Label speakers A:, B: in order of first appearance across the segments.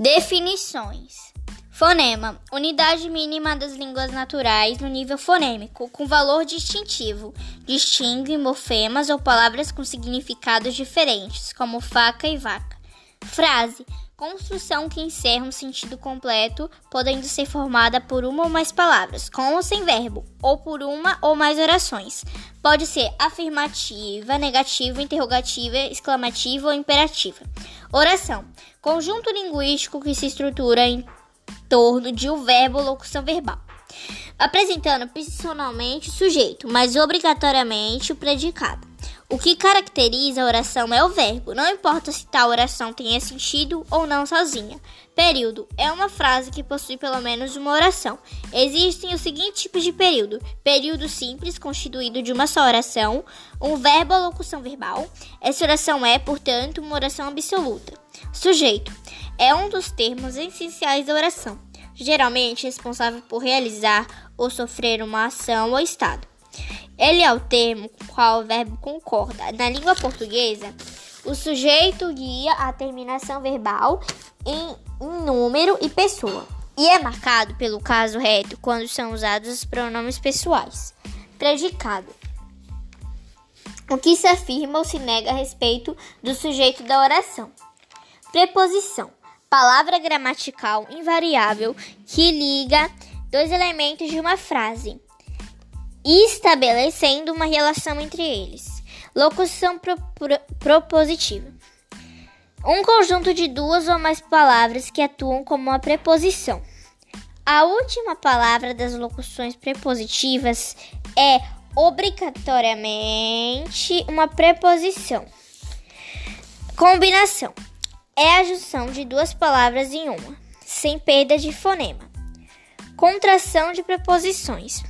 A: Definições: Fonema, unidade mínima das línguas naturais no nível fonêmico, com valor distintivo. Distingue morfemas ou palavras com significados diferentes, como faca e vaca. Frase: construção que encerra um sentido completo, podendo ser formada por uma ou mais palavras, com ou sem verbo, ou por uma ou mais orações. Pode ser afirmativa, negativa, interrogativa, exclamativa ou imperativa. Oração: conjunto linguístico que se estrutura em torno de um verbo ou locução verbal, apresentando personalmente o sujeito, mas obrigatoriamente o predicado. O que caracteriza a oração é o verbo, não importa se tal oração tenha sentido ou não sozinha. Período é uma frase que possui pelo menos uma oração. Existem os seguintes tipos de período: período simples, constituído de uma só oração, um verbo ou locução verbal. Essa oração é, portanto, uma oração absoluta. Sujeito é um dos termos essenciais da oração, geralmente responsável por realizar ou sofrer uma ação ou estado. Ele é o termo com qual o verbo concorda. Na língua portuguesa, o sujeito guia a terminação verbal em número e pessoa. E é marcado pelo caso reto quando são usados os pronomes pessoais. Predicado. O que se afirma ou se nega a respeito do sujeito da oração. Preposição. Palavra gramatical invariável que liga dois elementos de uma frase estabelecendo uma relação entre eles. Locução pro, pro, propositiva. Um conjunto de duas ou mais palavras que atuam como uma preposição. A última palavra das locuções prepositivas é obrigatoriamente uma preposição. Combinação é a junção de duas palavras em uma, sem perda de fonema. Contração de preposições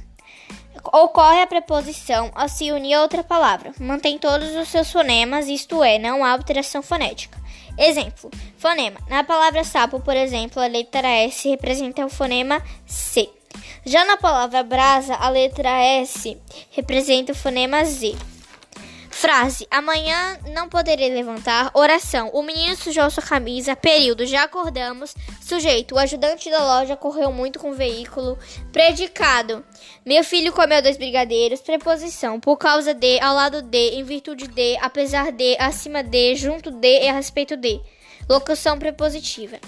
A: ocorre a preposição ao se unir a outra palavra. Mantém todos os seus fonemas, isto é, não há alteração fonética. Exemplo: fonema. Na palavra sapo, por exemplo, a letra S representa o fonema C. Já na palavra brasa, a letra S representa o fonema Z. Frase: Amanhã não poderei levantar. Oração: O menino sujou sua camisa. Período: Já acordamos. Sujeito: O ajudante da loja correu muito com o veículo. Predicado: Meu filho comeu dois brigadeiros. Preposição: Por causa de, ao lado de, em virtude de, apesar de, acima de, junto de e a respeito de. Locução prepositiva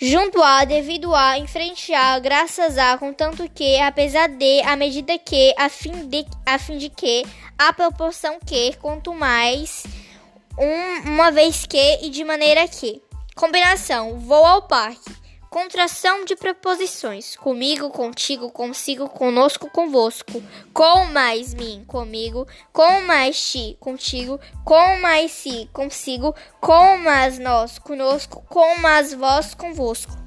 A: junto a, devido a, em frente a, graças a, contanto que, apesar de, à medida que, a fim de, a fim de que, a proporção que, quanto mais, um, uma vez que e de maneira que. Combinação: vou ao parque. Contração de preposições: comigo, contigo, consigo, conosco, convosco. Com mais mim, comigo. Com mais ti, contigo. Com mais si, consigo. Com mais nós, conosco. Com mais vós, convosco.